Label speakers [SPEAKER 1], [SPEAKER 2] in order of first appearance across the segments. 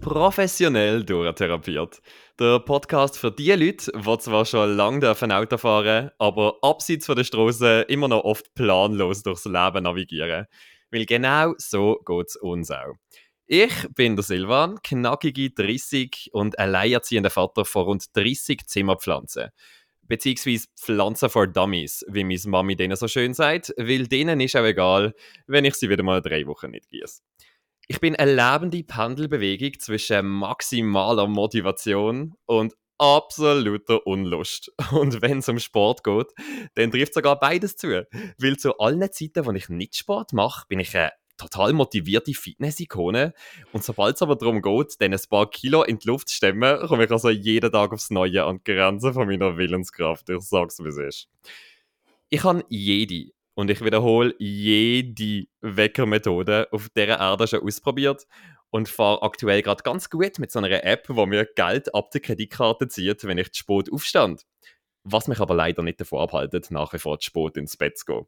[SPEAKER 1] Professionell durchtherapiert. Der Podcast für die Leute, die zwar schon lange Auto fahren aber abseits von der Straße immer noch oft planlos durchs Leben navigieren. Weil genau so geht es uns auch. Ich bin der Silvan, knackige 30 und alleinerziehender Vater von rund 30 Zimmerpflanzen. Beziehungsweise Pflanzen for Dummies, wie meine Mami denen so schön sagt, weil denen ist auch egal, wenn ich sie wieder mal drei Wochen nicht gieße. Ich bin eine lebende Pendelbewegung zwischen maximaler Motivation und absoluter Unlust. Und wenn es um Sport geht, dann trifft sogar beides zu. Weil zu allen Zeiten, wo ich nicht Sport mache, bin ich eine total motivierte Fitness-Ikone. Und sobald es aber darum geht, dann ein paar Kilo in die Luft zu stemmen, komme ich also jeden Tag aufs Neue an die Grenzen von meiner Willenskraft. Ich sag's, wie es ist. Ich habe jede und ich wiederhole jede Weckermethode auf dieser Erde schon ausprobiert und fahre aktuell gerade ganz gut mit so einer App, wo mir Geld ab der Kreditkarte zieht, wenn ich zu spät aufstand. Was mich aber leider nicht davor abhaltet, nach wie vor zu spät ins Bett zu gehen.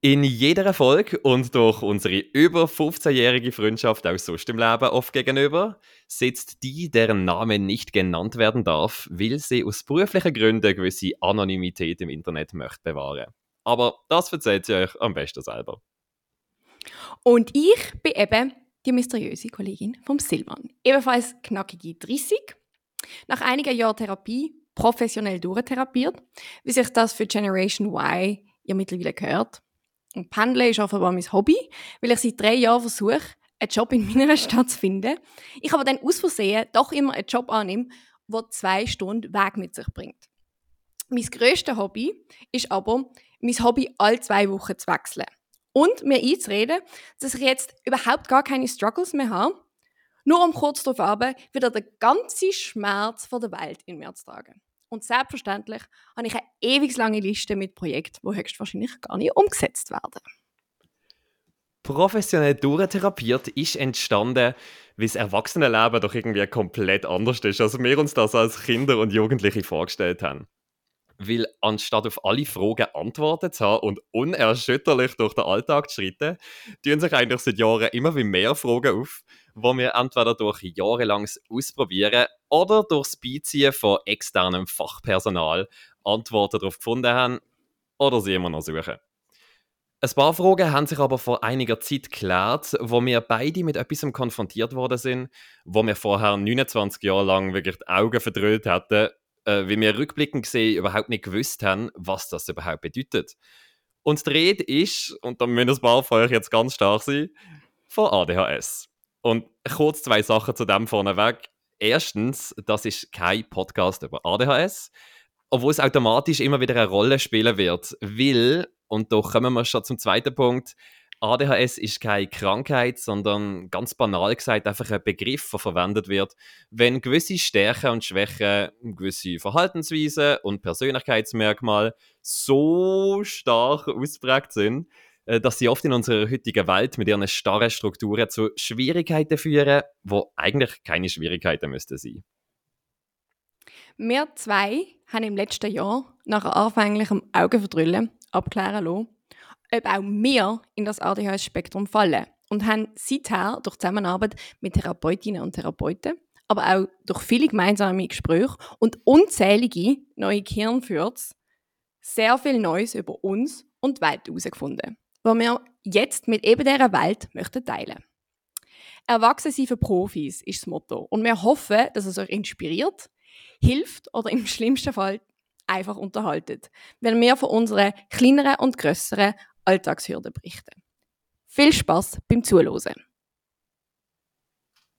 [SPEAKER 1] In jeder Folge und durch unsere über 15-jährige Freundschaft auch sonst im Leben oft gegenüber sitzt die, deren Name nicht genannt werden darf, weil sie aus beruflichen Gründen gewisse Anonymität im Internet möchte bewahren. Aber das erzählt ihr euch am besten selber.
[SPEAKER 2] Und ich bin eben die mysteriöse Kollegin vom Silvan. Ebenfalls knackige 30. Nach einigen Jahren Therapie professionell durchtherapiert, wie sich das für Generation Y ja mittlerweile gehört. Und Pendeln ist offenbar mein Hobby, weil ich seit drei Jahren versuche, einen Job in meiner Stadt zu finden. Ich aber dann aus Versehen doch immer einen Job annehme, der zwei Stunden Weg mit sich bringt. Mein grösstes Hobby ist aber, mein Hobby alle zwei Wochen zu wechseln. Und mir einzureden, dass ich jetzt überhaupt gar keine Struggles mehr habe, nur um kurz darauf aber wieder den ganzen Schmerz von der Welt in mir zu tragen. Und selbstverständlich habe ich eine ewig lange Liste mit Projekten, die höchstwahrscheinlich gar nicht umgesetzt werden.
[SPEAKER 1] Professionell durchtherapiert ist entstanden, weil das Erwachsenenleben doch irgendwie komplett anders ist, als wir uns das als Kinder und Jugendliche vorgestellt haben. Weil anstatt auf alle Fragen Antworten zu haben und unerschütterlich durch den Alltag zu schreiten, tun sich eigentlich seit Jahren immer wie mehr Fragen auf, wo wir entweder durch jahrelanges Ausprobieren oder durchs Beiziehen von externem Fachpersonal Antworten darauf gefunden haben oder sie immer noch suchen. Ein paar Fragen haben sich aber vor einiger Zeit geklärt, wo wir beide mit etwas konfrontiert worden sind, wo wir vorher 29 Jahre lang wirklich die Augen verdrüllt hätten äh, wie wir rückblickend gesehen überhaupt nicht gewusst haben, was das überhaupt bedeutet. Und die Rede ist, und da müssen paar von euch jetzt ganz stark sein, von ADHS. Und kurz zwei Sachen zu dem vorneweg. Erstens, das ist kein Podcast über ADHS, obwohl es automatisch immer wieder eine Rolle spielen wird, weil, und da kommen wir schon zum zweiten Punkt, ADHS ist keine Krankheit, sondern ganz banal gesagt einfach ein Begriff, der verwendet wird, wenn gewisse Stärken und Schwächen, gewisse Verhaltensweisen und Persönlichkeitsmerkmale so stark ausprägt sind, äh, dass sie oft in unserer heutigen Welt mit ihren starren Strukturen zu Schwierigkeiten führen, wo eigentlich keine Schwierigkeiten müssten sein.
[SPEAKER 2] Wir zwei haben im letzten Jahr nach anfänglichem Augenverdrüllen abklären lassen, ob auch wir in das ADHS-Spektrum fallen und haben seither durch Zusammenarbeit mit Therapeutinnen und Therapeuten, aber auch durch viele gemeinsame Gespräche und unzählige neue Gehirnfürze sehr viel Neues über uns und die Welt herausgefunden, was wir jetzt mit eben dieser Welt möchten teilen. Erwachsen sein für Profis ist das Motto und wir hoffen, dass es euch inspiriert, hilft oder im schlimmsten Fall einfach unterhaltet, wenn wir von unseren kleineren und grösseren Alltagshürden berichten. Viel Spaß beim Zuhören.